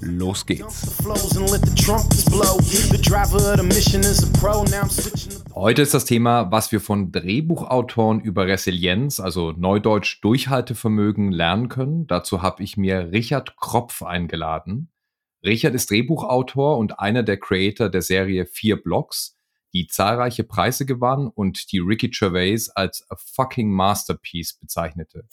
los geht's. Heute ist das Thema, was wir von Drehbuchautoren über Resilienz, also Neudeutsch Durchhaltevermögen, lernen können. Dazu habe ich mir Richard Kropf eingeladen. Richard ist Drehbuchautor und einer der Creator der Serie Vier Blocks, die zahlreiche Preise gewann und die Ricky Gervais als a fucking masterpiece bezeichnete.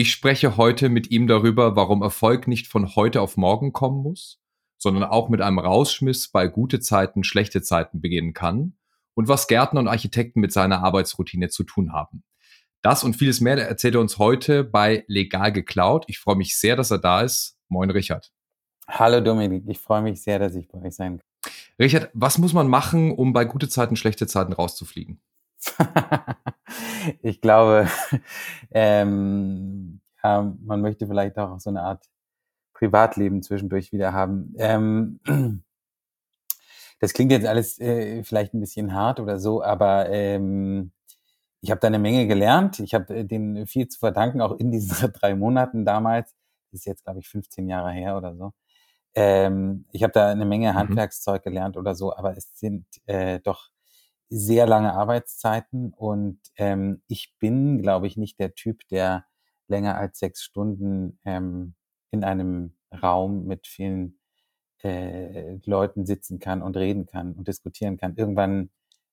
Ich spreche heute mit ihm darüber, warum Erfolg nicht von heute auf morgen kommen muss, sondern auch mit einem Rausschmiss bei gute Zeiten, schlechte Zeiten beginnen kann und was Gärtner und Architekten mit seiner Arbeitsroutine zu tun haben. Das und vieles mehr erzählt er uns heute bei Legal geklaut. Ich freue mich sehr, dass er da ist. Moin, Richard. Hallo Dominik, ich freue mich sehr, dass ich bei euch sein kann. Richard, was muss man machen, um bei gute Zeiten, schlechte Zeiten rauszufliegen? ich glaube, ähm, ja, man möchte vielleicht auch so eine Art Privatleben zwischendurch wieder haben. Ähm, das klingt jetzt alles äh, vielleicht ein bisschen hart oder so, aber ähm, ich habe da eine Menge gelernt. Ich habe äh, denen viel zu verdanken, auch in diesen drei Monaten damals. Das ist jetzt, glaube ich, 15 Jahre her oder so. Ähm, ich habe da eine Menge mhm. Handwerkszeug gelernt oder so, aber es sind äh, doch sehr lange Arbeitszeiten und ähm, ich bin, glaube ich, nicht der Typ, der länger als sechs Stunden ähm, in einem Raum mit vielen äh, Leuten sitzen kann und reden kann und diskutieren kann. Irgendwann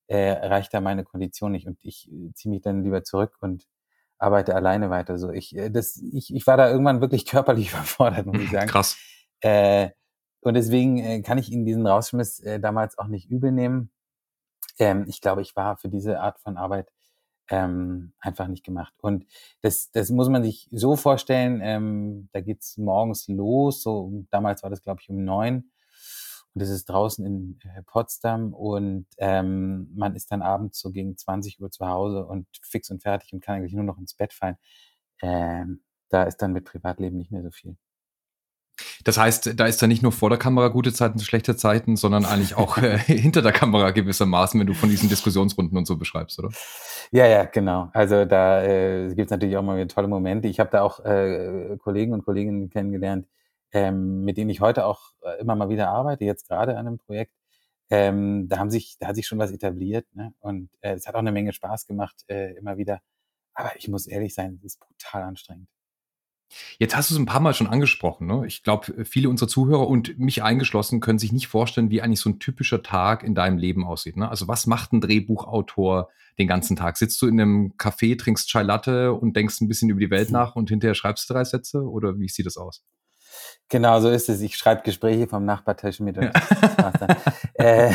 äh, reicht da meine Kondition nicht und ich äh, ziehe mich dann lieber zurück und arbeite alleine weiter. So ich, äh, das, ich, ich war da irgendwann wirklich körperlich überfordert, muss ich sagen. Krass. Äh, und deswegen äh, kann ich Ihnen diesen Rausschmiss äh, damals auch nicht übel nehmen. Ähm, ich glaube, ich war für diese Art von Arbeit ähm, einfach nicht gemacht. Und das, das muss man sich so vorstellen, ähm, da geht's morgens los, so damals war das, glaube ich, um neun. Und das ist draußen in äh, Potsdam und ähm, man ist dann abends so gegen 20 Uhr zu Hause und fix und fertig und kann eigentlich nur noch ins Bett fallen. Ähm, da ist dann mit Privatleben nicht mehr so viel. Das heißt, da ist da nicht nur vor der Kamera gute Zeiten, schlechte Zeiten, sondern eigentlich auch äh, hinter der Kamera gewissermaßen, wenn du von diesen Diskussionsrunden und so beschreibst, oder? Ja, ja, genau. Also da äh, gibt es natürlich auch mal wieder tolle Momente. Ich habe da auch äh, Kollegen und Kolleginnen kennengelernt, ähm, mit denen ich heute auch äh, immer mal wieder arbeite, jetzt gerade an einem Projekt. Ähm, da haben sich, da hat sich schon was etabliert, ne? Und äh, es hat auch eine Menge Spaß gemacht, äh, immer wieder. Aber ich muss ehrlich sein, es ist brutal anstrengend. Jetzt hast du es ein paar Mal schon angesprochen. Ne? Ich glaube, viele unserer Zuhörer und mich eingeschlossen können sich nicht vorstellen, wie eigentlich so ein typischer Tag in deinem Leben aussieht. Ne? Also was macht ein Drehbuchautor den ganzen Tag? Sitzt du in einem Café, trinkst Chai Latte und denkst ein bisschen über die Welt nach und hinterher schreibst du drei Sätze? Oder wie sieht das aus? Genau, so ist es. Ich schreibe Gespräche vom Nachbartisch mit. Ja. äh,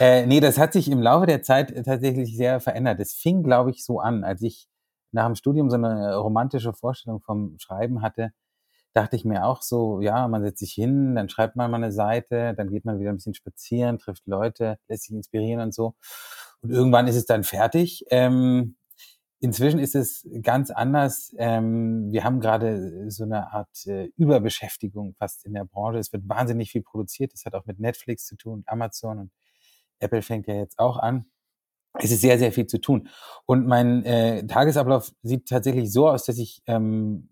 äh, nee, das hat sich im Laufe der Zeit tatsächlich sehr verändert. Es fing, glaube ich, so an, als ich nach dem Studium so eine romantische Vorstellung vom Schreiben hatte, dachte ich mir auch so, ja, man setzt sich hin, dann schreibt man mal eine Seite, dann geht man wieder ein bisschen spazieren, trifft Leute, lässt sich inspirieren und so. Und irgendwann ist es dann fertig. Ähm, inzwischen ist es ganz anders. Ähm, wir haben gerade so eine Art äh, Überbeschäftigung fast in der Branche. Es wird wahnsinnig viel produziert. Das hat auch mit Netflix zu tun, Amazon und Apple fängt ja jetzt auch an es ist sehr, sehr viel zu tun. Und mein äh, Tagesablauf sieht tatsächlich so aus, dass ich ähm,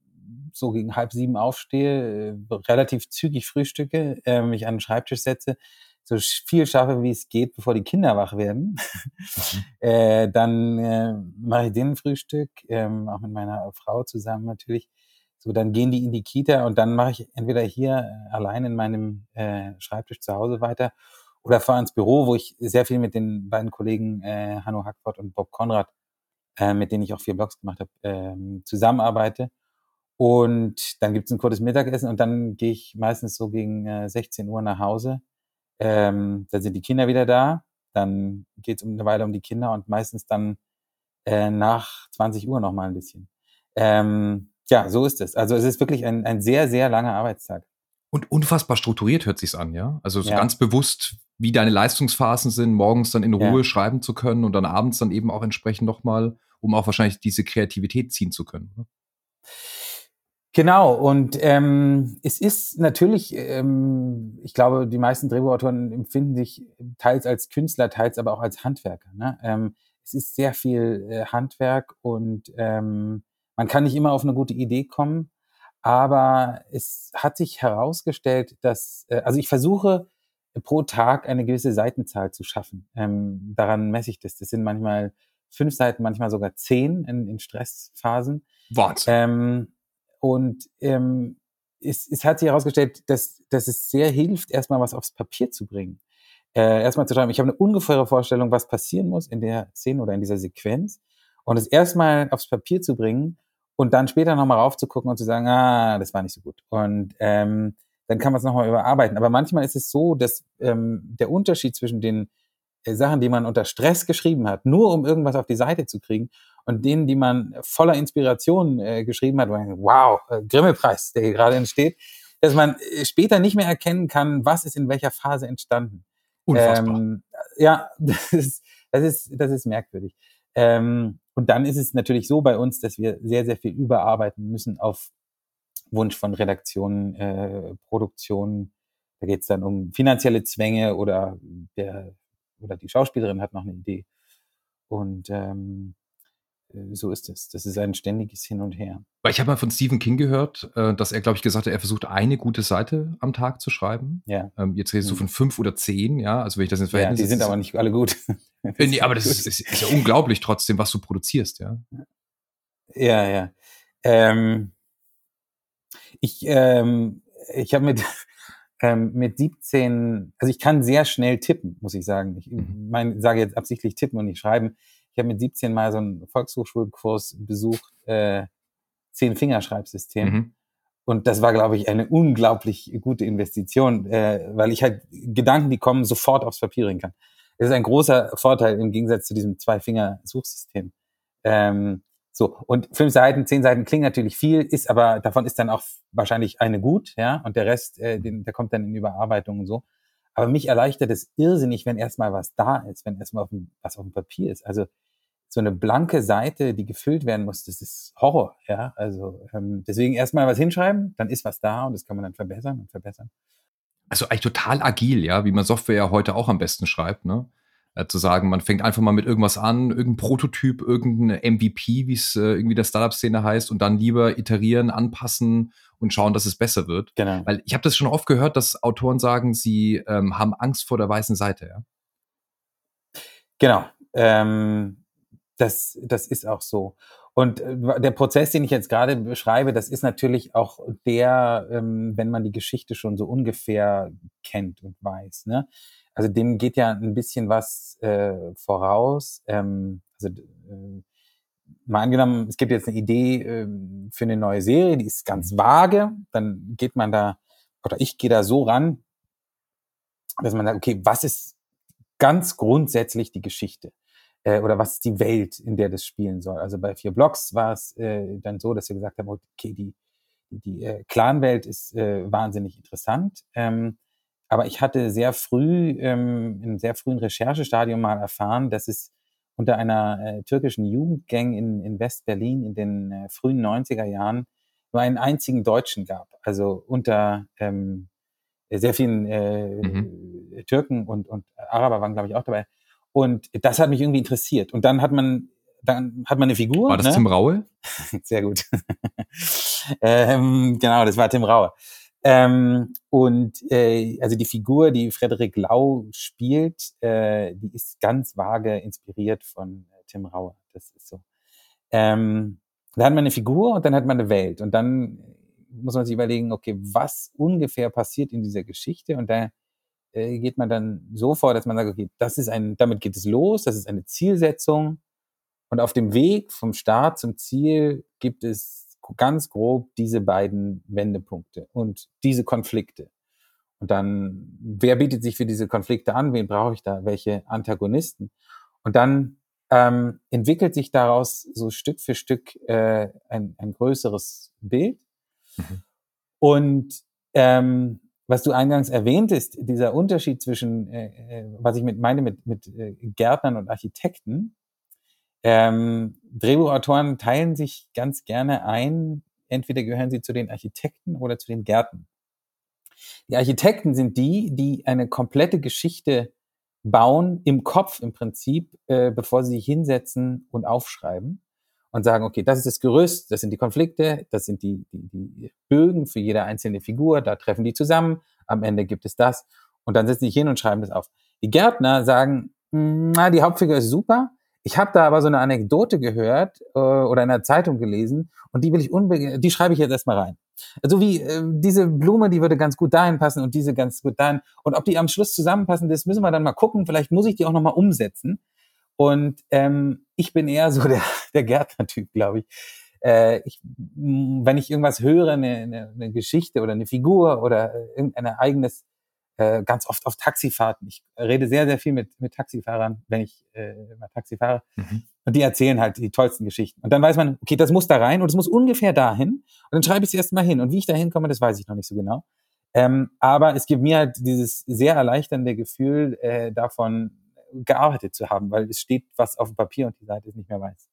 so gegen halb sieben aufstehe, äh, relativ zügig frühstücke, äh, mich an den Schreibtisch setze, so viel schaffe, wie es geht, bevor die Kinder wach werden. Mhm. äh, dann äh, mache ich den Frühstück, ähm, auch mit meiner Frau zusammen natürlich. So, dann gehen die in die Kita und dann mache ich entweder hier äh, allein in meinem äh, Schreibtisch zu Hause weiter oder fahre ins Büro, wo ich sehr viel mit den beiden Kollegen äh, Hanno Hackford und Bob Konrad, äh, mit denen ich auch vier Blogs gemacht habe, ähm, zusammenarbeite. Und dann gibt's ein kurzes Mittagessen und dann gehe ich meistens so gegen äh, 16 Uhr nach Hause. Ähm, da sind die Kinder wieder da. Dann geht's um eine Weile um die Kinder und meistens dann äh, nach 20 Uhr noch mal ein bisschen. Ähm, ja, so ist es. Also es ist wirklich ein, ein sehr, sehr langer Arbeitstag. Und unfassbar strukturiert hört sich's an, ja? Also so Ja. ganz bewusst, wie deine Leistungsphasen sind, morgens dann in Ja. Ruhe schreiben zu können und dann abends dann eben auch entsprechend nochmal, um auch wahrscheinlich diese Kreativität ziehen zu können. Ne? Genau, und ähm, es ist natürlich, ähm, ich glaube, die meisten Drehbuchautoren empfinden sich teils als Künstler, teils aber auch als Handwerker. Ne? Ähm, es ist sehr viel äh, Handwerk und ähm, man kann nicht immer auf eine gute Idee kommen, aber es hat sich herausgestellt, dass, äh, also ich versuche pro Tag eine gewisse Seitenzahl zu schaffen. Ähm, daran messe ich das. Das sind manchmal fünf Seiten, manchmal sogar zehn in, in Stressphasen. Wahnsinn. Ähm, und ähm, es, es hat sich herausgestellt, dass, dass es sehr hilft, erstmal was aufs Papier zu bringen. Äh, erstmal zu schreiben, ich habe eine ungefähre Vorstellung, was passieren muss in der Szene oder in dieser Sequenz. Und es erstmal aufs Papier zu bringen und dann später nochmal raufzugucken und zu sagen, ah, das war nicht so gut. Und ähm, dann kann man es nochmal überarbeiten. Aber manchmal ist es so, dass ähm, der Unterschied zwischen den äh, Sachen, die man unter Stress geschrieben hat, nur um irgendwas auf die Seite zu kriegen, und denen, die man voller Inspiration äh, geschrieben hat, wow, äh, Grimme-Preis, der hier gerade entsteht, dass man äh, später nicht mehr erkennen kann, was ist in welcher Phase entstanden. Unfassbar. Ähm, ja, das ist, das ist, das ist merkwürdig. Ähm, und dann ist es natürlich so bei uns, dass wir sehr, sehr viel überarbeiten müssen auf Wunsch von Redaktionen, äh, Produktionen. Da geht es dann um finanzielle Zwänge oder der oder die Schauspielerin hat noch eine Idee. Und ähm, äh, so ist es. Das ist ein ständiges Hin und Her. Weil ich habe mal von Stephen King gehört, äh, dass er, glaube ich, gesagt hat, er versucht eine gute Seite am Tag zu schreiben. Ja. Ähm, jetzt redest du Mhm. von fünf oder zehn, ja. Also wenn ich das ins Ja, Verhältnis die sind aber nicht alle gut. Äh, nee, aber das ist, ist, ist ja unglaublich trotzdem, was du produzierst, ja. Ja, ja. Ähm, ich ähm, ich habe mit, ähm, mit 17, also ich kann sehr schnell tippen, muss ich sagen. Ich Mhm. mein, sage jetzt absichtlich tippen und nicht schreiben. Ich habe mit 17 mal so einen Volkshochschulkurs besucht, äh, Zehn-Fingerschreibsystem. Mhm. Und das war, glaube ich, eine unglaublich gute Investition, äh, weil ich halt Gedanken, die kommen, sofort aufs Papier bringen kann. Das ist ein großer Vorteil im Gegensatz zu diesem Zwei-Finger-Suchsystem. Ähm, so, und fünf Seiten, zehn Seiten klingen natürlich viel, ist aber, davon ist dann auch wahrscheinlich eine gut, ja, und der Rest, äh, den, der kommt dann in Überarbeitung und so. Aber mich erleichtert es irrsinnig, wenn erstmal was da ist, wenn erstmal auf dem, was auf dem Papier ist. Also so eine blanke Seite, die gefüllt werden muss, das ist Horror, ja. Also ähm, deswegen erstmal was hinschreiben, dann ist was da und das kann man dann verbessern und verbessern. Also eigentlich total agil, ja, wie man Software ja heute auch am besten schreibt, ne? Äh, zu sagen, man fängt einfach mal mit irgendwas an, irgendein Prototyp, irgendein MVP, wie es äh, irgendwie der Startup-Szene heißt, und dann lieber iterieren, anpassen und schauen, dass es besser wird. Genau. Weil ich habe das schon oft gehört, dass Autoren sagen, sie ähm, haben Angst vor der weißen Seite, ja. Genau. Ähm, das, das ist auch so. Und äh, der Prozess, den ich jetzt gerade beschreibe, das ist natürlich auch der, ähm, wenn man die Geschichte schon so ungefähr kennt und weiß. Ne? Also dem geht ja ein bisschen was äh, voraus. Ähm, also äh, mal angenommen, es gibt jetzt eine Idee äh, für eine neue Serie, die ist ganz vage, dann geht man da, oder ich gehe da so ran, dass man sagt, okay, was ist ganz grundsätzlich die Geschichte? Äh, oder was ist die Welt, in der das spielen soll? Also bei vier Blocks war es äh, dann so, dass wir gesagt haben, okay, die, die, äh, Clan-Welt ist äh, wahnsinnig interessant. Ähm, aber ich hatte sehr früh, ähm, in einem sehr frühen Recherchestadium mal erfahren, dass es unter einer äh, türkischen Jugendgang in, in West-Berlin in den äh, frühen 90er Jahren nur einen einzigen Deutschen gab. Also unter ähm, sehr vielen äh, Mhm. Türken und, und Araber waren, glaube ich, auch dabei. Und das hat mich irgendwie interessiert. Und dann hat man, dann hat man eine Figur. War das ne? Tim Raue? Sehr gut. ähm, genau, das war Tim Raue. Ähm, und äh, also die Figur, die Frederik Lau spielt, äh, die ist ganz vage inspiriert von äh, Tim Raue. Das ist so. Ähm, da hat man eine Figur und dann hat man eine Welt. Und dann muss man sich überlegen, okay, was ungefähr passiert in dieser Geschichte? Und da äh, geht man dann so vor, dass man sagt, okay, das ist ein, damit geht es los, das ist eine Zielsetzung. Und auf dem Weg vom Start zum Ziel gibt es ganz grob diese beiden Wendepunkte und diese Konflikte. Und dann, wer bietet sich für diese Konflikte an? Wen brauche ich da? Welche Antagonisten? Und dann ähm, entwickelt sich daraus so Stück für Stück äh, ein, ein größeres Bild. Mhm. Und ähm, was du eingangs erwähntest, dieser Unterschied zwischen, äh, äh, was ich mit meine mit, mit äh, Gärtnern und Architekten, ähm, Drehbuchautoren teilen sich ganz gerne ein, entweder gehören sie zu den Architekten oder zu den Gärten. Die Architekten sind die, die eine komplette Geschichte bauen im Kopf im Prinzip, äh, bevor sie sich hinsetzen und aufschreiben und sagen, okay, das ist das Gerüst, das sind die Konflikte, das sind die, die, die Bögen für jede einzelne Figur, da treffen die zusammen, am Ende gibt es das und dann setzen sich hin und schreiben das auf. Die Gärtner sagen, na, die Hauptfigur ist super, ich habe da aber so eine Anekdote gehört äh, oder in der Zeitung gelesen und die will ich unbedingt, die schreibe ich jetzt erstmal rein. Also wie äh, diese Blume, die würde ganz gut dahin passen und diese ganz gut dahin. Und ob die am Schluss zusammenpassen, das müssen wir dann mal gucken. Vielleicht muss ich die auch nochmal umsetzen. Und ähm, ich bin eher so der, der Gärtner-Typ, glaube ich. Äh, ich. Wenn ich irgendwas höre, eine, eine, eine Geschichte oder eine Figur oder äh, irgendein eigenes äh, ganz oft auf Taxifahrten. Ich rede sehr, sehr viel mit, mit Taxifahrern, wenn ich äh, mal Taxi fahre. Mhm. Und die erzählen halt die tollsten Geschichten. Und dann weiß man, okay, das muss da rein und es muss ungefähr dahin. Und dann schreibe ich es erst mal hin. Und wie ich da hinkomme, das weiß ich noch nicht so genau. Ähm, aber es gibt mir halt dieses sehr erleichternde Gefühl, äh, davon gearbeitet zu haben, weil es steht was auf dem Papier und die Seite ist nicht mehr weiß.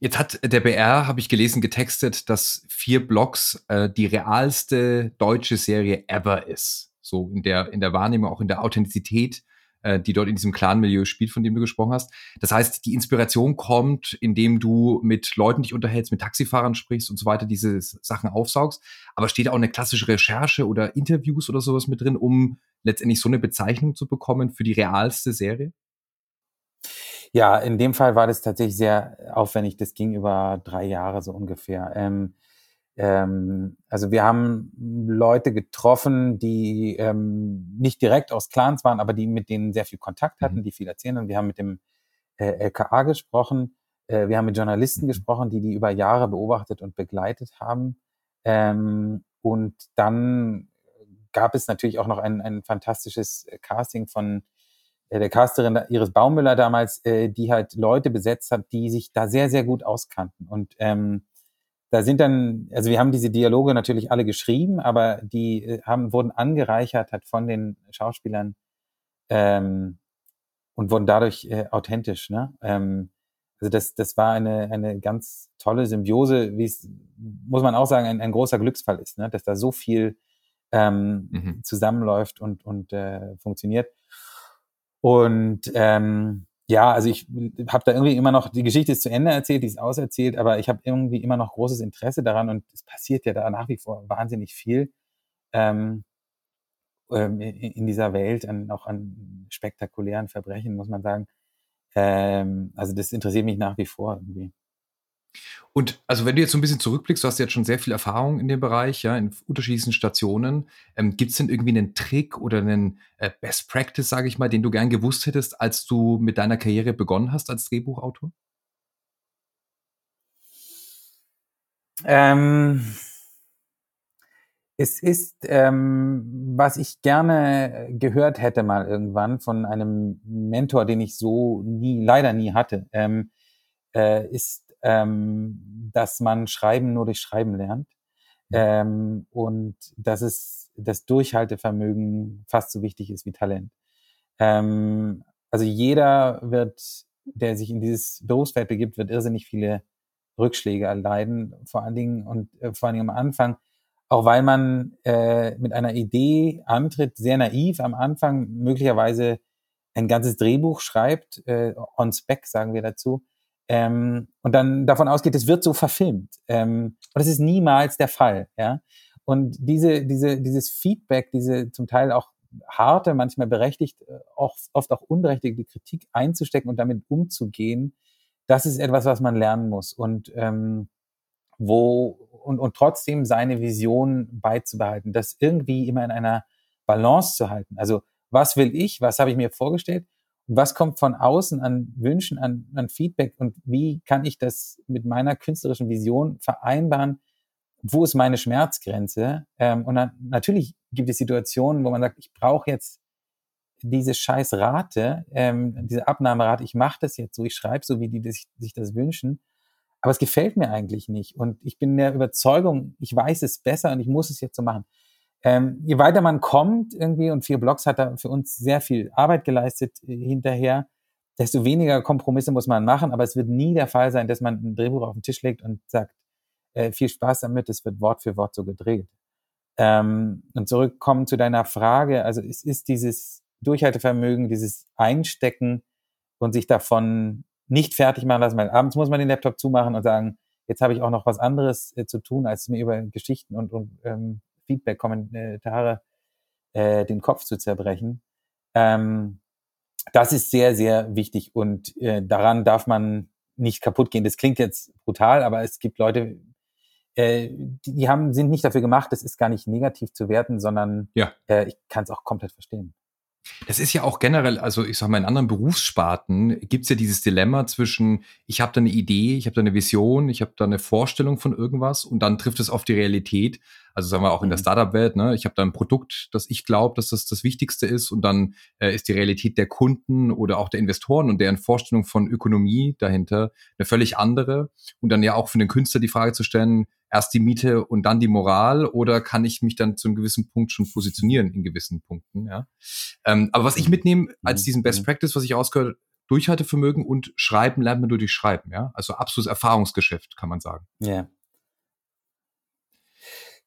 Jetzt hat der BR, habe ich gelesen, getextet, dass vier Blocks äh, die realste deutsche Serie ever ist so in der, in der Wahrnehmung, auch in der Authentizität, äh, die dort in diesem Clan-Milieu spielt, von dem du gesprochen hast. Das heißt, die Inspiration kommt, indem du mit Leuten dich unterhältst, mit Taxifahrern sprichst und so weiter, diese Sachen aufsaugst. Aber steht auch eine klassische Recherche oder Interviews oder sowas mit drin, um letztendlich so eine Bezeichnung zu bekommen für die realste Serie? Ja, in dem Fall war das tatsächlich sehr aufwendig. Das ging über drei Jahre so ungefähr. Ähm, ähm, also wir haben Leute getroffen, die ähm, nicht direkt aus Clans waren, aber die mit denen sehr viel Kontakt hatten, mhm. die viel erzählen. Und wir haben mit dem äh, LKA gesprochen. Äh, wir haben mit Journalisten mhm. gesprochen, die die über Jahre beobachtet und begleitet haben. Ähm, und dann gab es natürlich auch noch ein, ein fantastisches Casting von der Casterin Iris Baumüller damals, äh, die halt Leute besetzt hat, die sich da sehr, sehr gut auskannten. Und ähm, da sind dann, also wir haben diese Dialoge natürlich alle geschrieben, aber die äh, haben, wurden angereichert halt von den Schauspielern ähm, und wurden dadurch äh, authentisch. Ne? Ähm, also das, das war eine, eine ganz tolle Symbiose, wie es, muss man auch sagen, ein, ein großer Glücksfall ist, ne? dass da so viel ähm, mhm. zusammenläuft und, und äh, funktioniert. Und ähm, ja, also ich habe da irgendwie immer noch, die Geschichte ist zu Ende erzählt, die ist auserzählt, aber ich habe irgendwie immer noch großes Interesse daran und es passiert ja da nach wie vor wahnsinnig viel ähm, ähm, in dieser Welt, an, auch an spektakulären Verbrechen, muss man sagen. Ähm, also das interessiert mich nach wie vor irgendwie. Und also wenn du jetzt so ein bisschen zurückblickst, du hast jetzt schon sehr viel Erfahrung in dem Bereich, ja, in unterschiedlichen Stationen. Ähm, Gibt es denn irgendwie einen Trick oder einen äh, Best Practice, sage ich mal, den du gern gewusst hättest, als du mit deiner Karriere begonnen hast als Drehbuchautor? Ähm, es ist, ähm, was ich gerne gehört hätte mal irgendwann von einem Mentor, den ich so nie, leider nie hatte, ähm, äh, ist ähm, dass man Schreiben nur durch Schreiben lernt. Ähm, und dass es das Durchhaltevermögen fast so wichtig ist wie Talent. Ähm, also jeder wird, der sich in dieses Berufsfeld begibt, wird irrsinnig viele Rückschläge erleiden, vor allen Dingen und äh, vor allen Dingen am Anfang, auch weil man äh, mit einer Idee antritt, sehr naiv am Anfang, möglicherweise ein ganzes Drehbuch schreibt, äh, on spec sagen wir dazu, ähm, und dann davon ausgeht, es wird so verfilmt. Ähm, und das ist niemals der Fall, ja. Und diese, diese, dieses Feedback, diese zum Teil auch harte, manchmal berechtigt, äh, auch, oft auch unberechtigte Kritik einzustecken und damit umzugehen, das ist etwas, was man lernen muss. Und ähm, wo und, und trotzdem seine Vision beizubehalten, das irgendwie immer in einer Balance zu halten. Also was will ich, was habe ich mir vorgestellt was kommt von außen an Wünschen, an, an Feedback und wie kann ich das mit meiner künstlerischen Vision vereinbaren? Wo ist meine Schmerzgrenze? Ähm, und dann, natürlich gibt es Situationen, wo man sagt, ich brauche jetzt diese scheiß Rate, ähm, diese Abnahmerate, ich mache das jetzt so, ich schreibe so, wie die das, sich das wünschen. Aber es gefällt mir eigentlich nicht. Und ich bin der Überzeugung, ich weiß es besser und ich muss es jetzt so machen. Ähm, je weiter man kommt irgendwie, und vier Blogs hat da für uns sehr viel Arbeit geleistet äh, hinterher, desto weniger Kompromisse muss man machen, aber es wird nie der Fall sein, dass man ein Drehbuch auf den Tisch legt und sagt, äh, viel Spaß damit, es wird Wort für Wort so gedreht. Ähm, und zurückkommen zu deiner Frage, also es ist dieses Durchhaltevermögen, dieses Einstecken und sich davon nicht fertig machen lassen, weil abends muss man den Laptop zumachen und sagen, jetzt habe ich auch noch was anderes äh, zu tun, als mir über Geschichten und, und ähm, Feedback, Kommentare äh, den Kopf zu zerbrechen. Ähm, das ist sehr, sehr wichtig und äh, daran darf man nicht kaputt gehen. Das klingt jetzt brutal, aber es gibt Leute, äh, die, haben, sind nicht dafür gemacht, das ist gar nicht negativ zu werten, sondern ja. äh, ich kann es auch komplett verstehen. Das ist ja auch generell, also ich sag mal, in anderen Berufssparten gibt's ja dieses Dilemma zwischen, ich habe da eine Idee, ich habe da eine Vision, ich habe da eine Vorstellung von irgendwas und dann trifft es auf die Realität. Also sagen wir auch in der mhm. Startup-Welt, ne? ich habe da ein Produkt, das ich glaube, dass das das Wichtigste ist und dann äh, ist die Realität der Kunden oder auch der Investoren und deren Vorstellung von Ökonomie dahinter eine völlig andere. Und dann ja auch für den Künstler die Frage zu stellen, erst die Miete und dann die Moral oder kann ich mich dann zu einem gewissen Punkt schon positionieren in gewissen Punkten, ja. Ähm, aber was ich mitnehme als mhm. diesen Best mhm. Practice, was ich ausgehört, Durchhaltevermögen und Schreiben lernt man nur durch Schreiben, ja. Also absolutes Erfahrungsgeschäft, kann man sagen. Ja.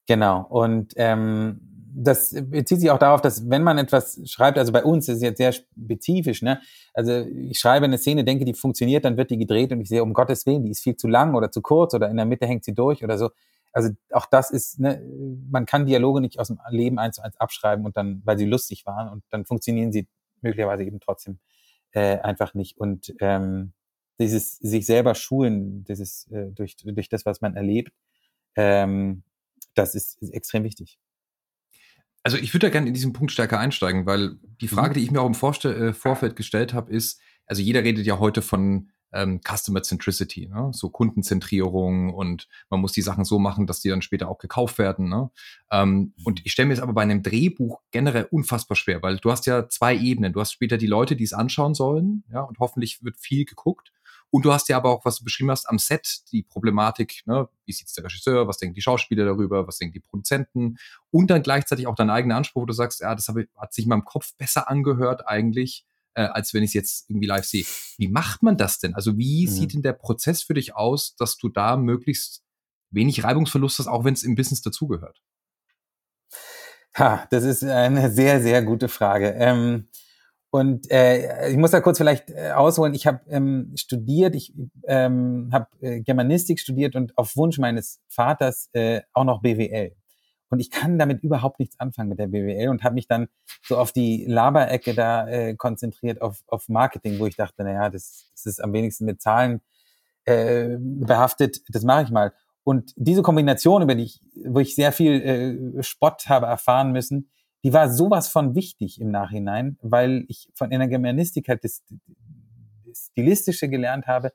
Genau. Und ähm, das bezieht sich auch darauf, dass wenn man etwas schreibt, also bei uns ist es jetzt sehr spezifisch, ne? Also ich schreibe eine Szene, denke, die funktioniert, dann wird die gedreht und ich sehe, um Gottes Willen, die ist viel zu lang oder zu kurz oder in der Mitte hängt sie durch oder so. Also auch das ist, ne, man kann Dialoge nicht aus dem Leben eins zu eins abschreiben und dann, weil sie lustig waren und dann funktionieren sie möglicherweise eben trotzdem äh, einfach nicht. Und ähm, dieses sich selber schulen, dieses äh, durch, durch das, was man erlebt, ähm, das ist, ist extrem wichtig. Also ich würde da gerne in diesen Punkt stärker einsteigen, weil die mhm. Frage, die ich mir auch im Vorste äh, Vorfeld gestellt habe, ist, also jeder redet ja heute von ähm, Customer Centricity, ne? so Kundenzentrierung und man muss die Sachen so machen, dass die dann später auch gekauft werden. Ne? Ähm, und ich stelle mir es aber bei einem Drehbuch generell unfassbar schwer, weil du hast ja zwei Ebenen. Du hast später die Leute, die es anschauen sollen, ja, und hoffentlich wird viel geguckt. Und du hast ja aber auch, was du beschrieben hast, am Set die Problematik, ne? wie sieht's der Regisseur, was denken die Schauspieler darüber, was denken die Produzenten und dann gleichzeitig auch dein eigener Anspruch, wo du sagst, ja, das hat sich in meinem Kopf besser angehört eigentlich, äh, als wenn ich es jetzt irgendwie live sehe. Wie macht man das denn? Also wie mhm. sieht denn der Prozess für dich aus, dass du da möglichst wenig Reibungsverlust hast, auch wenn es im Business dazugehört? Ha, das ist eine sehr, sehr gute Frage. Ähm, und äh, ich muss da kurz vielleicht äh, ausholen. Ich habe ähm, studiert, ich ähm, habe äh, Germanistik studiert und auf Wunsch meines Vaters äh, auch noch BWL. Und ich kann damit überhaupt nichts anfangen mit der BWL und habe mich dann so auf die Laberecke da äh, konzentriert, auf, auf Marketing, wo ich dachte, naja, das, das ist am wenigsten mit Zahlen äh, behaftet, das mache ich mal. Und diese Kombination, über die ich, wo ich sehr viel äh, Spott habe erfahren müssen, die war sowas von wichtig im Nachhinein, weil ich von in der Germanistik halt das, das Stilistische gelernt habe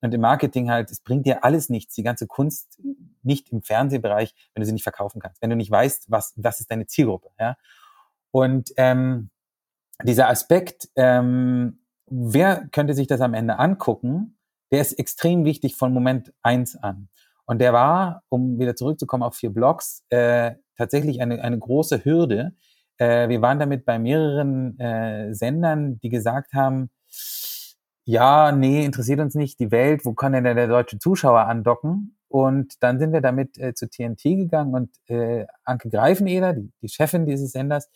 und im Marketing halt, es bringt dir alles nichts, die ganze Kunst nicht im Fernsehbereich, wenn du sie nicht verkaufen kannst, wenn du nicht weißt, was, was ist deine Zielgruppe, ja. Und ähm, dieser Aspekt, ähm, wer könnte sich das am Ende angucken, der ist extrem wichtig von Moment eins an. Und der war, um wieder zurückzukommen auf vier Blogs, äh, tatsächlich eine, eine große Hürde. Äh, wir waren damit bei mehreren äh, Sendern, die gesagt haben, ja, nee, interessiert uns nicht die Welt, wo kann denn der deutsche Zuschauer andocken? Und dann sind wir damit äh, zu TNT gegangen und äh, Anke Greifeneder, die, die Chefin dieses Senders,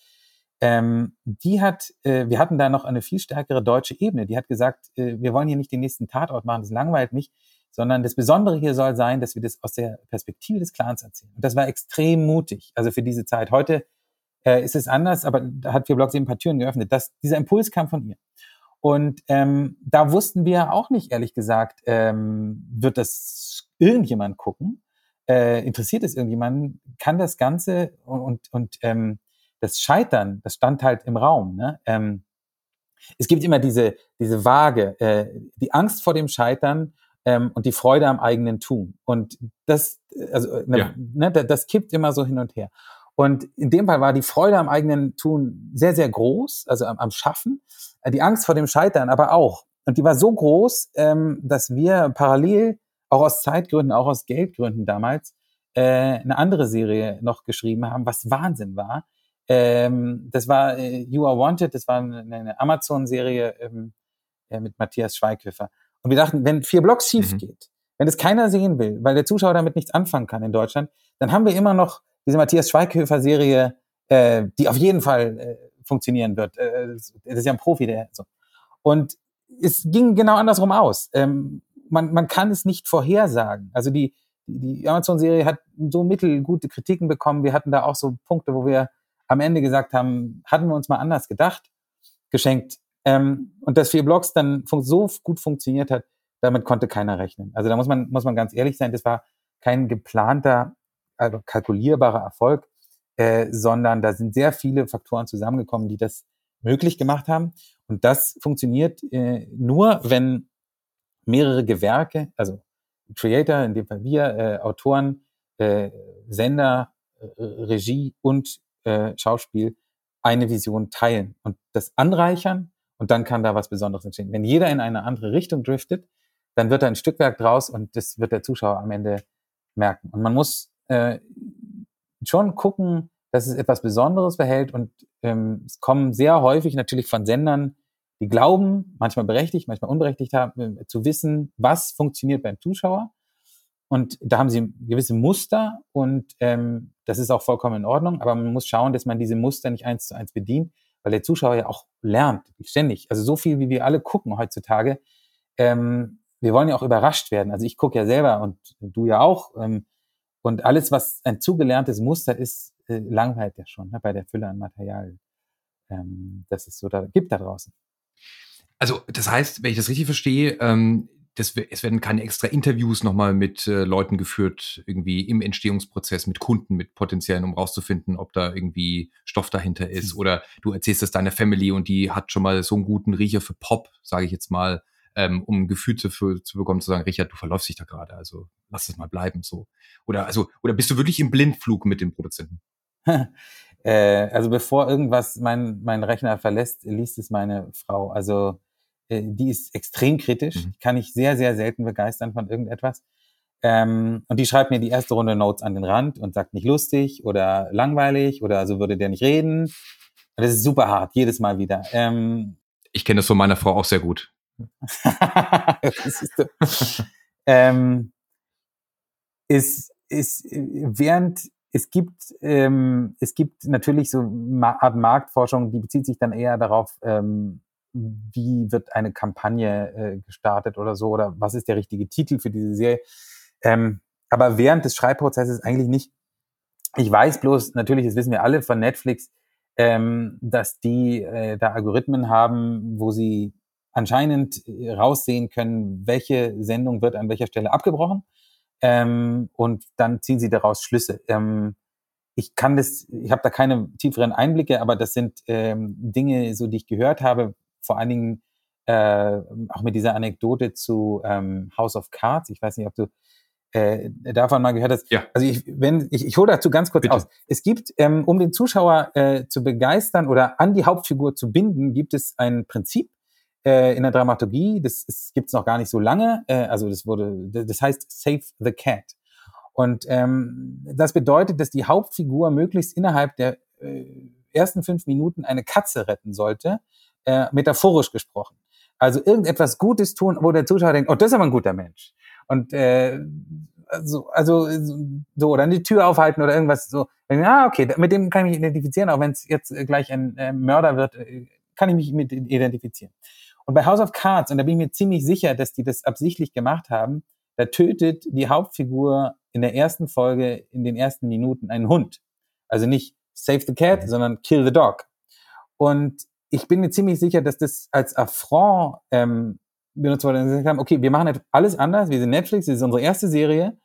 ähm, die hat, äh, wir hatten da noch eine viel stärkere deutsche Ebene. Die hat gesagt, äh, wir wollen hier nicht den nächsten Tatort machen, das langweilt mich sondern das Besondere hier soll sein, dass wir das aus der Perspektive des Clans erzählen. Und das war extrem mutig, also für diese Zeit. Heute äh, ist es anders, aber da hat vier Blogs eben ein paar Türen geöffnet. Das, dieser Impuls kam von ihr. Und ähm, da wussten wir auch nicht, ehrlich gesagt, ähm, wird das irgendjemand gucken? Äh, interessiert es irgendjemanden? Kann das Ganze und, und, und ähm, das Scheitern, das stand halt im Raum. Ne? Ähm, es gibt immer diese, diese Waage, äh, die Angst vor dem Scheitern ähm, und die Freude am eigenen Tun. Und das, also, ne, ja. ne, das kippt immer so hin und her. Und in dem Fall war die Freude am eigenen Tun sehr, sehr groß, also am, am Schaffen. Äh, die Angst vor dem Scheitern aber auch. Und die war so groß, ähm, dass wir parallel, auch aus Zeitgründen, auch aus Geldgründen damals, äh, eine andere Serie noch geschrieben haben, was Wahnsinn war. Ähm, das war äh, You Are Wanted, das war eine, eine Amazon-Serie ähm, äh, mit Matthias Schweighöfer. Und wir dachten, wenn vier Blocks schief mhm. geht, wenn es keiner sehen will, weil der Zuschauer damit nichts anfangen kann in Deutschland, dann haben wir immer noch diese Matthias Schweighöfer-Serie, äh, die auf jeden Fall äh, funktionieren wird. Äh, das ist ja ein Profi, der so. Und es ging genau andersrum aus. Ähm, man, man kann es nicht vorhersagen. Also die, die Amazon-Serie hat so mittelgute Kritiken bekommen. Wir hatten da auch so Punkte, wo wir am Ende gesagt haben, hatten wir uns mal anders gedacht, geschenkt. Ähm, und dass vier Blogs dann so gut funktioniert hat, damit konnte keiner rechnen. Also da muss man, muss man ganz ehrlich sein, das war kein geplanter, also kalkulierbarer Erfolg, äh, sondern da sind sehr viele Faktoren zusammengekommen, die das möglich gemacht haben. Und das funktioniert äh, nur, wenn mehrere Gewerke, also Creator, in dem Fall wir, äh, Autoren, äh, Sender, Regie und äh, Schauspiel eine Vision teilen und das anreichern und dann kann da was Besonderes entstehen. Wenn jeder in eine andere Richtung driftet, dann wird da ein Stückwerk draus und das wird der Zuschauer am Ende merken. Und man muss äh, schon gucken, dass es etwas Besonderes verhält und ähm, es kommen sehr häufig natürlich von Sendern, die glauben, manchmal berechtigt, manchmal unberechtigt haben, äh, zu wissen, was funktioniert beim Zuschauer. Und da haben sie gewisse Muster und ähm, das ist auch vollkommen in Ordnung, aber man muss schauen, dass man diese Muster nicht eins zu eins bedient, weil der Zuschauer ja auch lernt, ständig. Also so viel, wie wir alle gucken heutzutage. Ähm, wir wollen ja auch überrascht werden. Also ich gucke ja selber und du ja auch. Ähm, und alles, was ein zugelerntes Muster ist, äh, langweilt ja schon ne, bei der Fülle an Material, ähm, das es so da gibt da draußen. Also das heißt, wenn ich das richtig verstehe, ähm, das, es werden keine extra Interviews nochmal mit äh, Leuten geführt, irgendwie im Entstehungsprozess mit Kunden, mit potenziellen, um rauszufinden, ob da irgendwie Stoff dahinter ist. Mhm. Oder du erzählst es deiner Family und die hat schon mal so einen guten Riecher für Pop, sage ich jetzt mal, ähm, um ein Gefühl zu, für, zu bekommen, zu sagen, Richard, du verläufst dich da gerade, also lass es mal bleiben so. Oder also, oder bist du wirklich im Blindflug mit dem Produzenten? äh, also bevor irgendwas mein, mein Rechner verlässt, liest es meine Frau. Also äh, die ist extrem kritisch, mhm. kann ich sehr, sehr selten begeistern von irgendetwas. Ähm, und die schreibt mir die erste Runde Notes an den Rand und sagt nicht lustig oder langweilig oder so würde der nicht reden. Das ist super hart, jedes Mal wieder. Ähm, ich kenne das von meiner Frau auch sehr gut. ähm, ist, ist, während es gibt, ähm, es gibt natürlich so eine Art Marktforschung, die bezieht sich dann eher darauf, ähm, wie wird eine Kampagne äh, gestartet oder so, oder was ist der richtige Titel für diese Serie. Ähm, aber während des Schreibprozesses eigentlich nicht. Ich weiß bloß, natürlich, das wissen wir alle von Netflix, ähm, dass die äh, da Algorithmen haben, wo sie anscheinend äh, raussehen können, welche Sendung wird an welcher Stelle abgebrochen. Ähm, und dann ziehen sie daraus Schlüsse. Ähm, ich kann das, ich habe da keine tieferen Einblicke, aber das sind ähm, Dinge, so die ich gehört habe, vor allen Dingen äh, auch mit dieser Anekdote zu ähm, House of Cards. Ich weiß nicht, ob du äh, davon mal gehört hast. Ja. Also ich, wenn ich, ich hole dazu ganz kurz Bitte. aus. Es gibt, ähm, um den Zuschauer äh, zu begeistern oder an die Hauptfigur zu binden, gibt es ein Prinzip äh, in der Dramaturgie. Das gibt es noch gar nicht so lange. Äh, also das wurde, das heißt Save the Cat. Und ähm, das bedeutet, dass die Hauptfigur möglichst innerhalb der äh, ersten fünf Minuten eine Katze retten sollte, äh, metaphorisch gesprochen. Also irgendetwas Gutes tun, wo der Zuschauer denkt, oh, das ist aber ein guter Mensch. Und äh, also, also so, oder die Tür aufhalten oder irgendwas so. Ah, okay, mit dem kann ich mich identifizieren, auch wenn es jetzt gleich ein äh, Mörder wird, äh, kann ich mich mit identifizieren. Und bei House of Cards, und da bin ich mir ziemlich sicher, dass die das absichtlich gemacht haben, da tötet die Hauptfigur in der ersten Folge, in den ersten Minuten einen Hund. Also nicht Save the Cat, sondern Kill the Dog. Und ich bin mir ziemlich sicher, dass das als Affront ähm, benutzt wurde. Gesagt haben, okay, wir machen alles anders, wir sind Netflix, das ist unsere erste Serie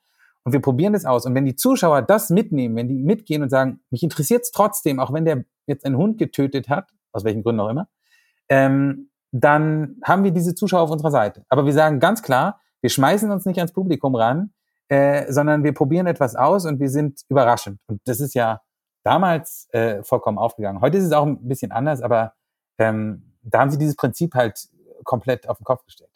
und wir probieren das aus. Und wenn die Zuschauer das mitnehmen, wenn die mitgehen und sagen, mich interessiert es trotzdem, auch wenn der jetzt einen Hund getötet hat, aus welchen Gründen auch immer, ähm, dann haben wir diese Zuschauer auf unserer Seite. Aber wir sagen ganz klar, wir schmeißen uns nicht ans Publikum ran, äh, sondern wir probieren etwas aus und wir sind überraschend. Und das ist ja damals äh, vollkommen aufgegangen. Heute ist es auch ein bisschen anders, aber ähm, da haben sie dieses Prinzip halt komplett auf den Kopf gestellt.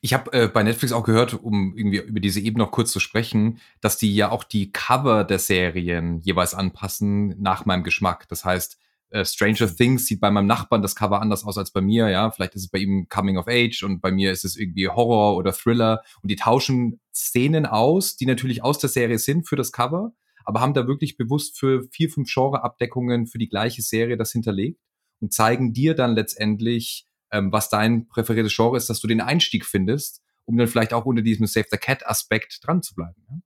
Ich habe äh, bei Netflix auch gehört, um irgendwie über diese Ebene noch kurz zu sprechen, dass die ja auch die Cover der Serien jeweils anpassen nach meinem Geschmack. Das heißt, äh, Stranger Things sieht bei meinem Nachbarn das Cover anders aus als bei mir, ja. Vielleicht ist es bei ihm Coming of Age und bei mir ist es irgendwie Horror oder Thriller. Und die tauschen Szenen aus, die natürlich aus der Serie sind für das Cover, aber haben da wirklich bewusst für vier, fünf Genre-Abdeckungen für die gleiche Serie das hinterlegt und zeigen dir dann letztendlich, ähm, was dein präferiertes Genre ist, dass du den Einstieg findest, um dann vielleicht auch unter diesem Save the Cat-Aspekt dran zu bleiben. Ja?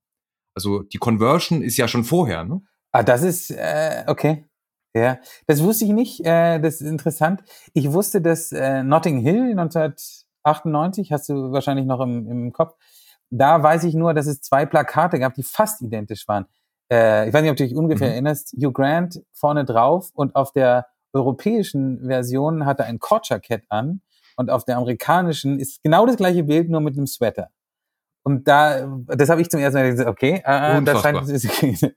Also die Conversion ist ja schon vorher, ne? Ah, das ist, äh, okay. Ja, das wusste ich nicht. Äh, das ist interessant. Ich wusste, dass äh, Notting Hill 1998, hast du wahrscheinlich noch im, im Kopf, da weiß ich nur, dass es zwei Plakate gab, die fast identisch waren. Äh, ich weiß nicht, ob du dich ungefähr mhm. erinnerst. Hugh Grant vorne drauf und auf der europäischen Version hat er ein Cord-Jackett an und auf der amerikanischen ist genau das gleiche Bild, nur mit einem Sweater. Und da, das habe ich zum ersten Mal gesagt, okay, äh, das scheint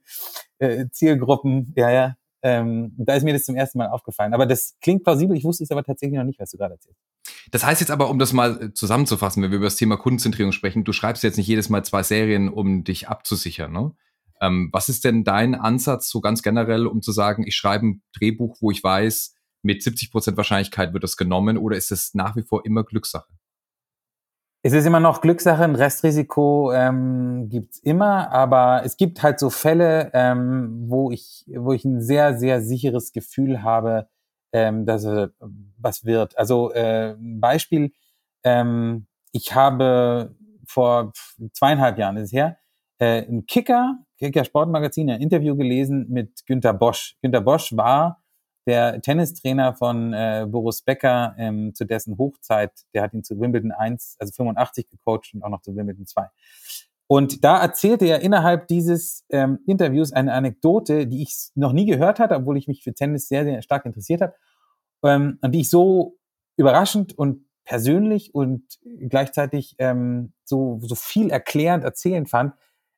äh, Zielgruppen, ja, ja, ähm, da ist mir das zum ersten Mal aufgefallen. Aber das klingt plausibel. Ich wusste es aber tatsächlich noch nicht, was du gerade erzählst. Das heißt jetzt aber, um das mal äh, zusammenzufassen, wenn wir über das Thema Kundenzentrierung sprechen, du schreibst jetzt nicht jedes Mal zwei Serien, um dich abzusichern. Ne? Ähm, was ist denn dein Ansatz so ganz generell, um zu sagen, ich schreibe ein Drehbuch, wo ich weiß, mit 70 Prozent Wahrscheinlichkeit wird das genommen oder ist es nach wie vor immer Glückssache? Es ist immer noch Glückssache, ein Restrisiko ähm, gibt immer, aber es gibt halt so Fälle, ähm, wo ich, wo ich ein sehr, sehr sicheres Gefühl habe, ähm, dass äh, was wird. Also äh, Beispiel, ähm, ich habe vor zweieinhalb Jahren ist es her, äh, ein Kicker, Kicker Sportmagazin, ein Interview gelesen mit Günter Bosch. Günter Bosch war der Tennistrainer von äh, Boris Becker ähm, zu dessen Hochzeit, der hat ihn zu Wimbledon 1, also 85 gecoacht und auch noch zu Wimbledon 2. Und da erzählte er innerhalb dieses ähm, Interviews eine Anekdote, die ich noch nie gehört hatte, obwohl ich mich für Tennis sehr, sehr stark interessiert habe, ähm, und die ich so überraschend und persönlich und gleichzeitig ähm, so, so viel erklärend erzählen fand,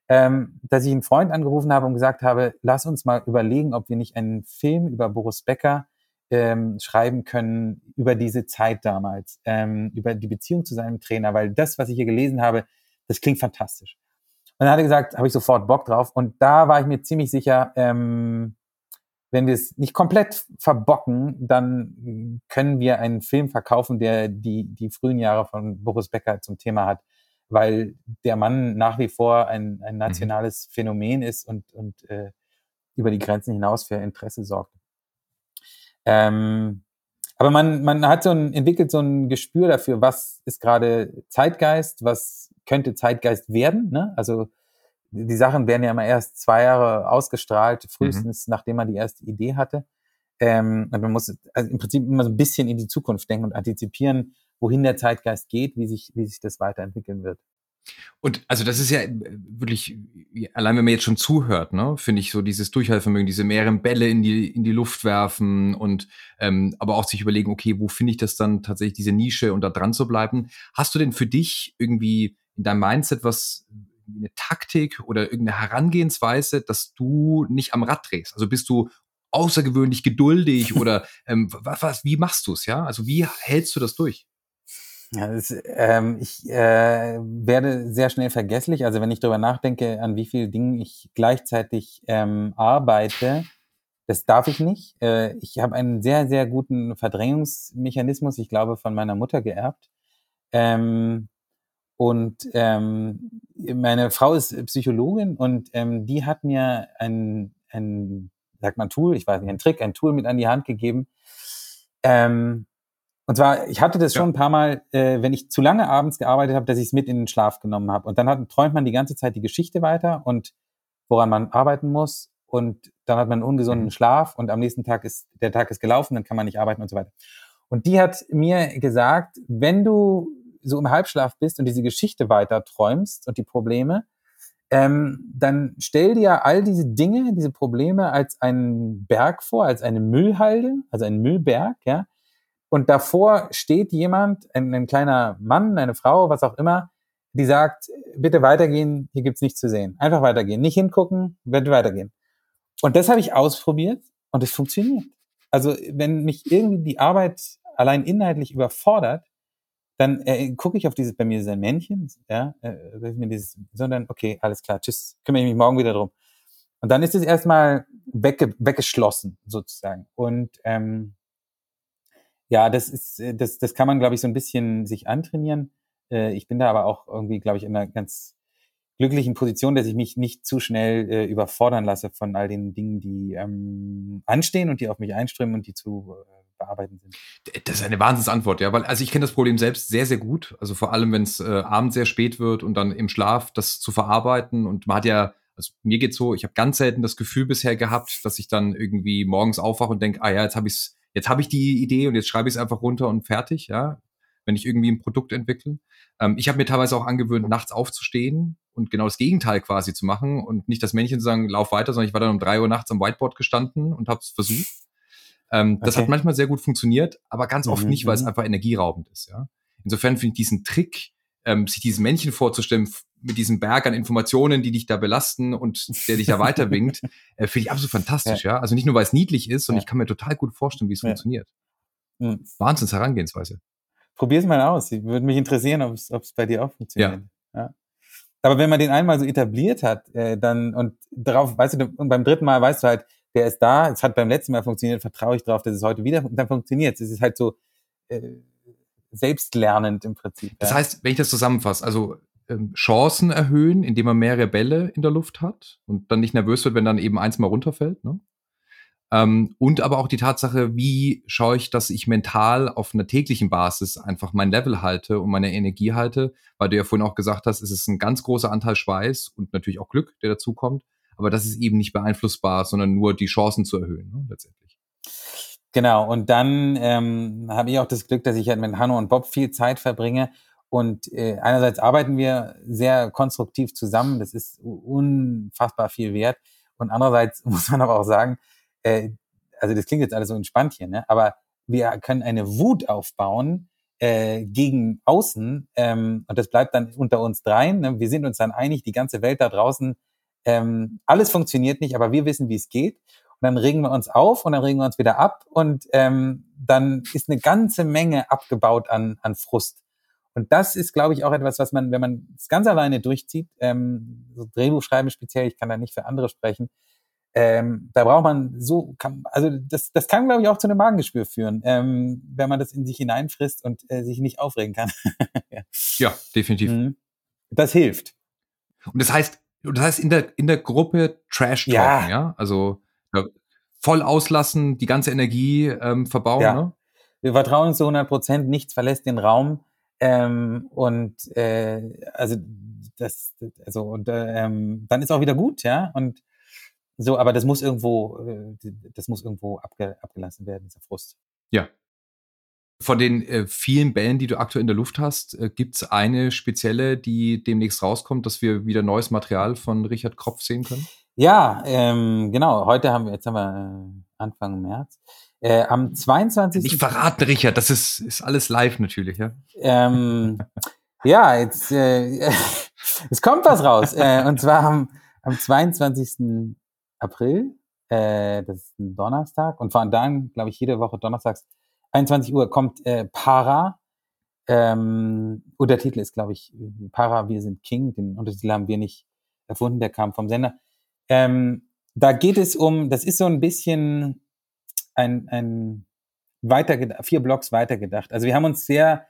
ähm, dass ich einen Freund angerufen habe und gesagt habe, lass uns mal überlegen, ob wir nicht einen Film über Boris Becker ähm, schreiben können über diese Zeit damals, ähm, über die Beziehung zu seinem Trainer, weil das, was ich hier gelesen habe, das klingt fantastisch. Und dann hat er gesagt, habe ich sofort Bock drauf. Und da war ich mir ziemlich sicher, ähm, wenn wir es nicht komplett verbocken, dann können wir einen Film verkaufen, der die, die frühen Jahre von Boris Becker zum Thema hat weil der Mann nach wie vor ein, ein mhm. nationales mhm. Phänomen ist und, und äh, über die Grenzen hinaus für Interesse sorgt. Ähm, aber man, man hat so ein, entwickelt so ein Gespür dafür, was ist gerade Zeitgeist, was könnte Zeitgeist werden. Ne? Also die Sachen werden ja immer erst zwei Jahre ausgestrahlt, mhm. frühestens mhm. nachdem man die erste Idee hatte. Ähm, man muss also im Prinzip immer so ein bisschen in die Zukunft denken und antizipieren, wohin der Zeitgeist geht, wie sich, wie sich das weiterentwickeln wird. Und also das ist ja äh, wirklich, allein wenn man jetzt schon zuhört, ne, finde ich so dieses Durchhaltevermögen, diese mehreren Bälle in die, in die Luft werfen und ähm, aber auch sich überlegen, okay, wo finde ich das dann tatsächlich, diese Nische und da dran zu bleiben. Hast du denn für dich irgendwie in deinem Mindset was, eine Taktik oder irgendeine Herangehensweise, dass du nicht am Rad drehst? Also bist du außergewöhnlich geduldig oder ähm, was, was, wie machst du es, ja? Also wie hältst du das durch? Ja, das, ähm, ich äh, werde sehr schnell vergesslich. Also wenn ich darüber nachdenke, an wie vielen Dingen ich gleichzeitig ähm, arbeite, das darf ich nicht. Äh, ich habe einen sehr, sehr guten Verdrängungsmechanismus, ich glaube, von meiner Mutter geerbt. Ähm, und ähm, meine Frau ist Psychologin und ähm, die hat mir ein, ein, sagt man Tool, ich weiß nicht, ein Trick, ein Tool mit an die Hand gegeben, ähm, und zwar, ich hatte das ja. schon ein paar Mal, äh, wenn ich zu lange abends gearbeitet habe, dass ich es mit in den Schlaf genommen habe. Und dann hat, träumt man die ganze Zeit die Geschichte weiter und woran man arbeiten muss. Und dann hat man einen ungesunden mhm. Schlaf und am nächsten Tag ist der Tag ist gelaufen, dann kann man nicht arbeiten und so weiter. Und die hat mir gesagt, wenn du so im Halbschlaf bist und diese Geschichte weiter träumst und die Probleme, ähm, dann stell dir all diese Dinge, diese Probleme als einen Berg vor, als eine Müllhalde, also einen Müllberg, ja, und davor steht jemand, ein, ein, kleiner Mann, eine Frau, was auch immer, die sagt, bitte weitergehen, hier gibt's nichts zu sehen. Einfach weitergehen, nicht hingucken, bitte weitergehen. Und das habe ich ausprobiert und es funktioniert. Also wenn mich irgendwie die Arbeit allein inhaltlich überfordert, dann äh, gucke ich auf dieses, bei mir sein Männchen, ja, äh, mir dieses, sondern okay, alles klar, tschüss, kümmere ich mich morgen wieder drum. Und dann ist es erstmal wegge weggeschlossen, sozusagen. Und ähm, ja, das ist, äh, das, das kann man, glaube ich, so ein bisschen sich antrainieren. Äh, ich bin da aber auch irgendwie, glaube ich, in einer ganz glücklichen Position, dass ich mich nicht zu schnell äh, überfordern lasse von all den Dingen, die ähm, anstehen und die auf mich einströmen und die zu äh, bearbeiten sind. Das ist eine Wahnsinnsantwort, ja, weil also ich kenne das Problem selbst sehr, sehr gut. Also vor allem, wenn es äh, abends sehr spät wird und dann im Schlaf das zu verarbeiten und man hat ja also mir geht's so, ich habe ganz selten das Gefühl bisher gehabt, dass ich dann irgendwie morgens aufwache und denke, ah ja, jetzt habe ich's, jetzt habe ich die Idee und jetzt schreibe ich es einfach runter und fertig, ja, wenn ich irgendwie ein Produkt entwickle. Ähm, ich habe mir teilweise auch angewöhnt, nachts aufzustehen und genau das Gegenteil quasi zu machen und nicht das Männchen zu sagen, lauf weiter, sondern ich war dann um drei Uhr nachts am Whiteboard gestanden und habe es versucht. Ähm, das okay. hat manchmal sehr gut funktioniert, aber ganz oft mhm, nicht, weil es mhm. einfach energieraubend ist. Ja? Insofern finde ich diesen Trick, ähm, sich dieses Männchen vorzustellen, mit diesem Berg an Informationen, die dich da belasten und der dich da weiterwinkt, äh, finde ich absolut fantastisch, ja. ja. Also nicht nur, weil es niedlich ist, sondern ja. ich kann mir total gut vorstellen, wie es ja. funktioniert. Mhm. Wahnsinns Herangehensweise. Probier's mal aus. Würde mich interessieren, ob es bei dir auch funktioniert. Ja. Aber wenn man den einmal so etabliert hat, äh, dann und darauf, weißt du, und beim dritten Mal weißt du halt, der ist da, es hat beim letzten Mal funktioniert, vertraue ich darauf, dass es heute wieder, und dann funktioniert es. ist halt so äh, selbstlernend im Prinzip. Das heißt, wenn ich das zusammenfasse, also ähm, Chancen erhöhen, indem man mehrere Bälle in der Luft hat und dann nicht nervös wird, wenn dann eben eins mal runterfällt. Ne? Ähm, und aber auch die Tatsache, wie schaue ich, dass ich mental auf einer täglichen Basis einfach mein Level halte und meine Energie halte, weil du ja vorhin auch gesagt hast, es ist ein ganz großer Anteil Schweiß und natürlich auch Glück, der dazukommt, aber das ist eben nicht beeinflussbar, sondern nur die Chancen zu erhöhen, ne, letztendlich. Genau, und dann ähm, habe ich auch das Glück, dass ich halt mit Hanno und Bob viel Zeit verbringe und äh, einerseits arbeiten wir sehr konstruktiv zusammen, das ist unfassbar viel wert. Und andererseits muss man aber auch sagen, äh, also das klingt jetzt alles so entspannt hier, ne? aber wir können eine Wut aufbauen äh, gegen außen ähm, und das bleibt dann unter uns dreien. Ne? Wir sind uns dann einig, die ganze Welt da draußen, ähm, alles funktioniert nicht, aber wir wissen, wie es geht. Und dann regen wir uns auf und dann regen wir uns wieder ab und ähm, dann ist eine ganze Menge abgebaut an, an Frust. Und das ist, glaube ich, auch etwas, was man, wenn man es ganz alleine durchzieht, ähm, so Drehbuch schreiben speziell, ich kann da nicht für andere sprechen, ähm, da braucht man so, kann, also das, das kann, glaube ich, auch zu einem Magengeschwür führen, ähm, wenn man das in sich hineinfrisst und äh, sich nicht aufregen kann. ja. ja. definitiv. Mhm. Das hilft. Und das heißt, das heißt in der in der Gruppe Trash Talken, ja, ja? also ja, voll auslassen, die ganze Energie ähm, verbauen. Ja. Ne? Wir vertrauen uns zu 100 Prozent, nichts verlässt den Raum. Ähm, und äh, also das, also und ähm, dann ist auch wieder gut, ja. Und so, aber das muss irgendwo, äh, das muss irgendwo abge, abgelassen werden, dieser Frust. Ja. Von den äh, vielen Bällen, die du aktuell in der Luft hast, äh, gibt es eine spezielle, die demnächst rauskommt, dass wir wieder neues Material von Richard Kropf sehen können? Ja, ähm, genau. Heute haben wir, jetzt haben wir äh, Anfang März. Äh, am 22. Nicht verraten, Richard, das ist, ist alles live natürlich, ja. Ähm, ja, jetzt äh, es kommt was raus. äh, und zwar am, am 22. April, äh, das ist ein Donnerstag. Und von dann, glaube ich, jede Woche donnerstags, 21 Uhr, kommt äh, Para. Ähm, und der Titel ist, glaube ich, Para, wir sind King. Den Untertitel haben wir nicht erfunden, der kam vom Sender. Ähm, da geht es um, das ist so ein bisschen ein, ein weiter, vier Blocks weitergedacht. Also wir haben uns sehr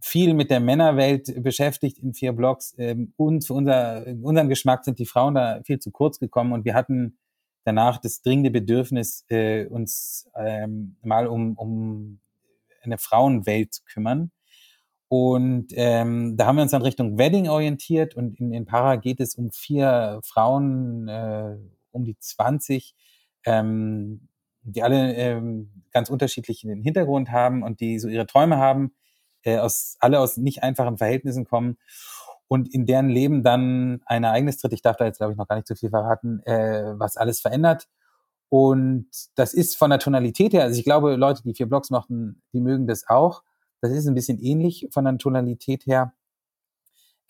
viel mit der Männerwelt beschäftigt in vier Blocks. Ähm, und für unser, unseren Geschmack sind die Frauen da viel zu kurz gekommen und wir hatten danach das dringende Bedürfnis, äh, uns ähm, mal um, um eine Frauenwelt zu kümmern. Und ähm, da haben wir uns dann Richtung Wedding orientiert und in, in Para geht es um vier Frauen äh, um die 20, ähm, die alle ähm, ganz unterschiedlichen Hintergrund haben und die so ihre Träume haben, äh, aus, alle aus nicht einfachen Verhältnissen kommen und in deren Leben dann ein Ereignis tritt, ich darf da jetzt glaube ich noch gar nicht zu viel verraten, äh, was alles verändert. Und das ist von der Tonalität her, also ich glaube, Leute, die vier Blogs mochten, die mögen das auch. Das ist ein bisschen ähnlich von der Tonalität her.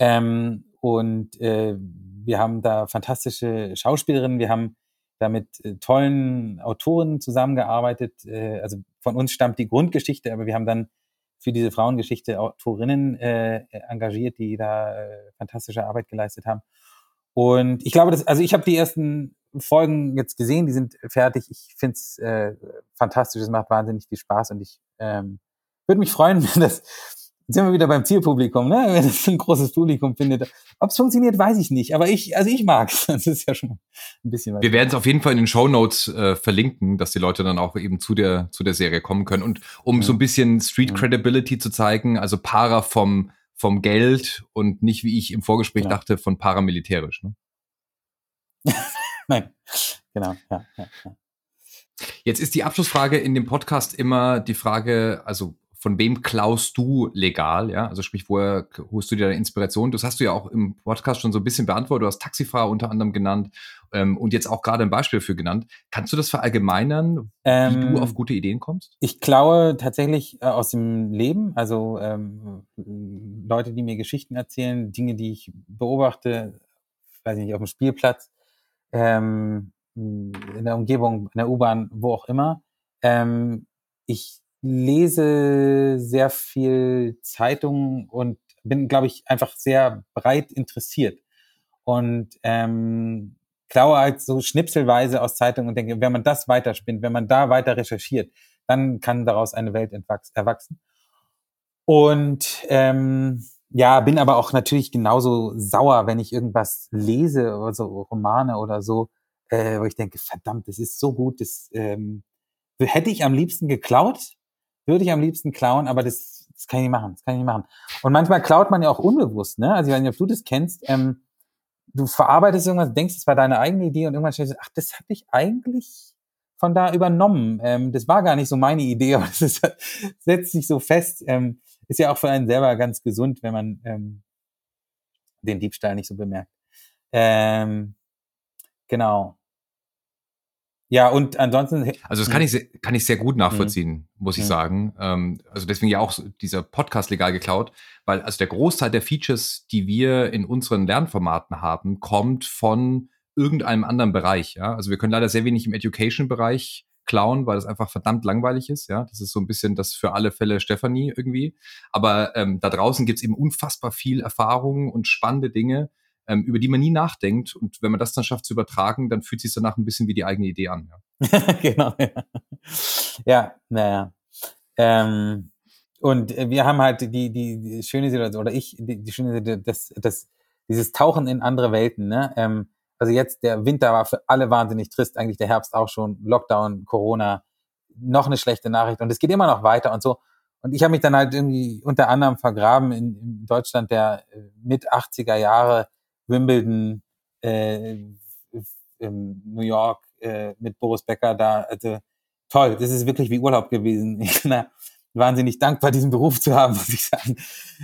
Ähm, und äh, wir haben da fantastische Schauspielerinnen, wir haben da mit äh, tollen Autoren zusammengearbeitet. Äh, also von uns stammt die Grundgeschichte, aber wir haben dann für diese Frauengeschichte Autorinnen äh, engagiert, die da äh, fantastische Arbeit geleistet haben. Und ich glaube, dass, also ich habe die ersten Folgen jetzt gesehen, die sind fertig. Ich finde es äh, fantastisch, es macht wahnsinnig viel Spaß und ich ähm, würde mich freuen, wenn das sind wir wieder beim Zielpublikum, ne? Wenn es ein großes Publikum findet. Ob es funktioniert, weiß ich nicht. Aber ich, also ich mag es. Das ist ja schon ein bisschen was. Wir werden es auf jeden Fall in den Show Notes äh, verlinken, dass die Leute dann auch eben zu der, zu der Serie kommen können. Und um mhm. so ein bisschen Street Credibility zu zeigen, also Para vom, vom Geld und nicht, wie ich im Vorgespräch genau. dachte, von paramilitärisch. Ne? Nein, genau. Ja, ja, ja. Jetzt ist die Abschlussfrage in dem Podcast immer die Frage, also von wem klaust du legal, ja? Also sprich, woher holst du dir deine Inspiration? Das hast du ja auch im Podcast schon so ein bisschen beantwortet. Du hast Taxifahrer unter anderem genannt ähm, und jetzt auch gerade ein Beispiel für genannt. Kannst du das verallgemeinern, ähm, wie du ähm, auf gute Ideen kommst? Ich klaue tatsächlich äh, aus dem Leben, also ähm, Leute, die mir Geschichten erzählen, Dinge, die ich beobachte, weiß ich nicht, auf dem Spielplatz, ähm, in der Umgebung, in der U-Bahn, wo auch immer. Ähm, ich lese sehr viel Zeitungen und bin, glaube ich, einfach sehr breit interessiert. Und ähm, klaue halt so schnipselweise aus Zeitungen und denke, wenn man das weiterspinnt, wenn man da weiter recherchiert, dann kann daraus eine Welt erwachsen. Und ähm, ja, bin aber auch natürlich genauso sauer, wenn ich irgendwas lese oder so Romane oder so, äh, wo ich denke, verdammt, das ist so gut, das ähm, hätte ich am liebsten geklaut, würde ich am liebsten klauen, aber das, das kann ich nicht machen. Das kann ich nicht machen. Und manchmal klaut man ja auch unbewusst, ne? Also ich weiß nicht, ob du das kennst. Ähm, du verarbeitest irgendwas, denkst, es war deine eigene Idee und irgendwann stellst du, ach, das habe ich eigentlich von da übernommen. Ähm, das war gar nicht so meine Idee, aber das ist, setzt sich so fest. Ähm, ist ja auch für einen selber ganz gesund, wenn man ähm, den Diebstahl nicht so bemerkt. Ähm, genau. Ja, und ansonsten. Also das kann ich, kann ich sehr gut nachvollziehen, mhm. muss ich mhm. sagen. Ähm, also deswegen ja auch dieser Podcast legal geklaut, weil also der Großteil der Features, die wir in unseren Lernformaten haben, kommt von irgendeinem anderen Bereich. Ja, also wir können leider sehr wenig im Education-Bereich klauen, weil das einfach verdammt langweilig ist. Ja, das ist so ein bisschen das für alle Fälle Stephanie irgendwie. Aber ähm, da draußen gibt's eben unfassbar viel Erfahrung und spannende Dinge, ähm, über die man nie nachdenkt. Und wenn man das dann schafft zu übertragen, dann fühlt sich danach ein bisschen wie die eigene Idee an. Ja, genau. Ja, ja naja. Ähm, und wir haben halt die, die, die schöne Situation, oder ich, die, die schöne Situation, das, das, dieses Tauchen in andere Welten, ne? Ähm, also jetzt, der Winter war für alle wahnsinnig trist, eigentlich der Herbst auch schon, Lockdown, Corona, noch eine schlechte Nachricht und es geht immer noch weiter und so. Und ich habe mich dann halt irgendwie unter anderem vergraben in, in Deutschland der äh, mit 80er Jahre Wimbledon, äh, in New York äh, mit Boris Becker da. Also toll, das ist wirklich wie Urlaub gewesen. Ich bin wahnsinnig dankbar, diesen Beruf zu haben, muss ich sagen,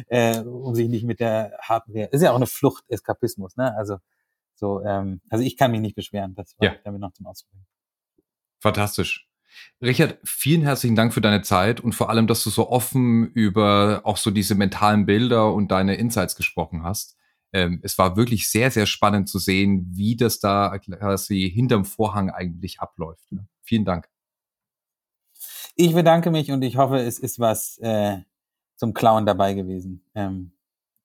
äh, um sich nicht mit der harten Realität. Ist ja auch eine Flucht, Eskapismus, ne? Also so, ähm, also ich kann mich nicht beschweren. Das war ja. damit noch zum Ausdruck. Fantastisch. Richard, vielen herzlichen Dank für deine Zeit und vor allem, dass du so offen über auch so diese mentalen Bilder und deine Insights gesprochen hast ähm, es war wirklich sehr, sehr spannend zu sehen, wie das da quasi hinterm Vorhang eigentlich abläuft. Ne? Vielen Dank. Ich bedanke mich und ich hoffe, es ist was äh, zum Klauen dabei gewesen. Ähm,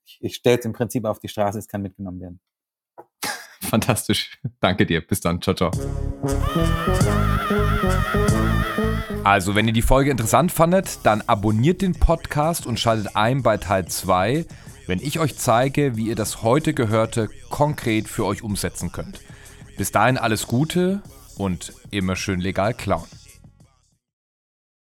ich ich stelle es im Prinzip auf die Straße, es kann mitgenommen werden. Fantastisch. Danke dir. Bis dann. Ciao, ciao. Also, wenn ihr die Folge interessant fandet, dann abonniert den Podcast und schaltet ein bei Teil 2 wenn ich euch zeige, wie ihr das heute Gehörte konkret für euch umsetzen könnt. Bis dahin alles Gute und immer schön legal klauen.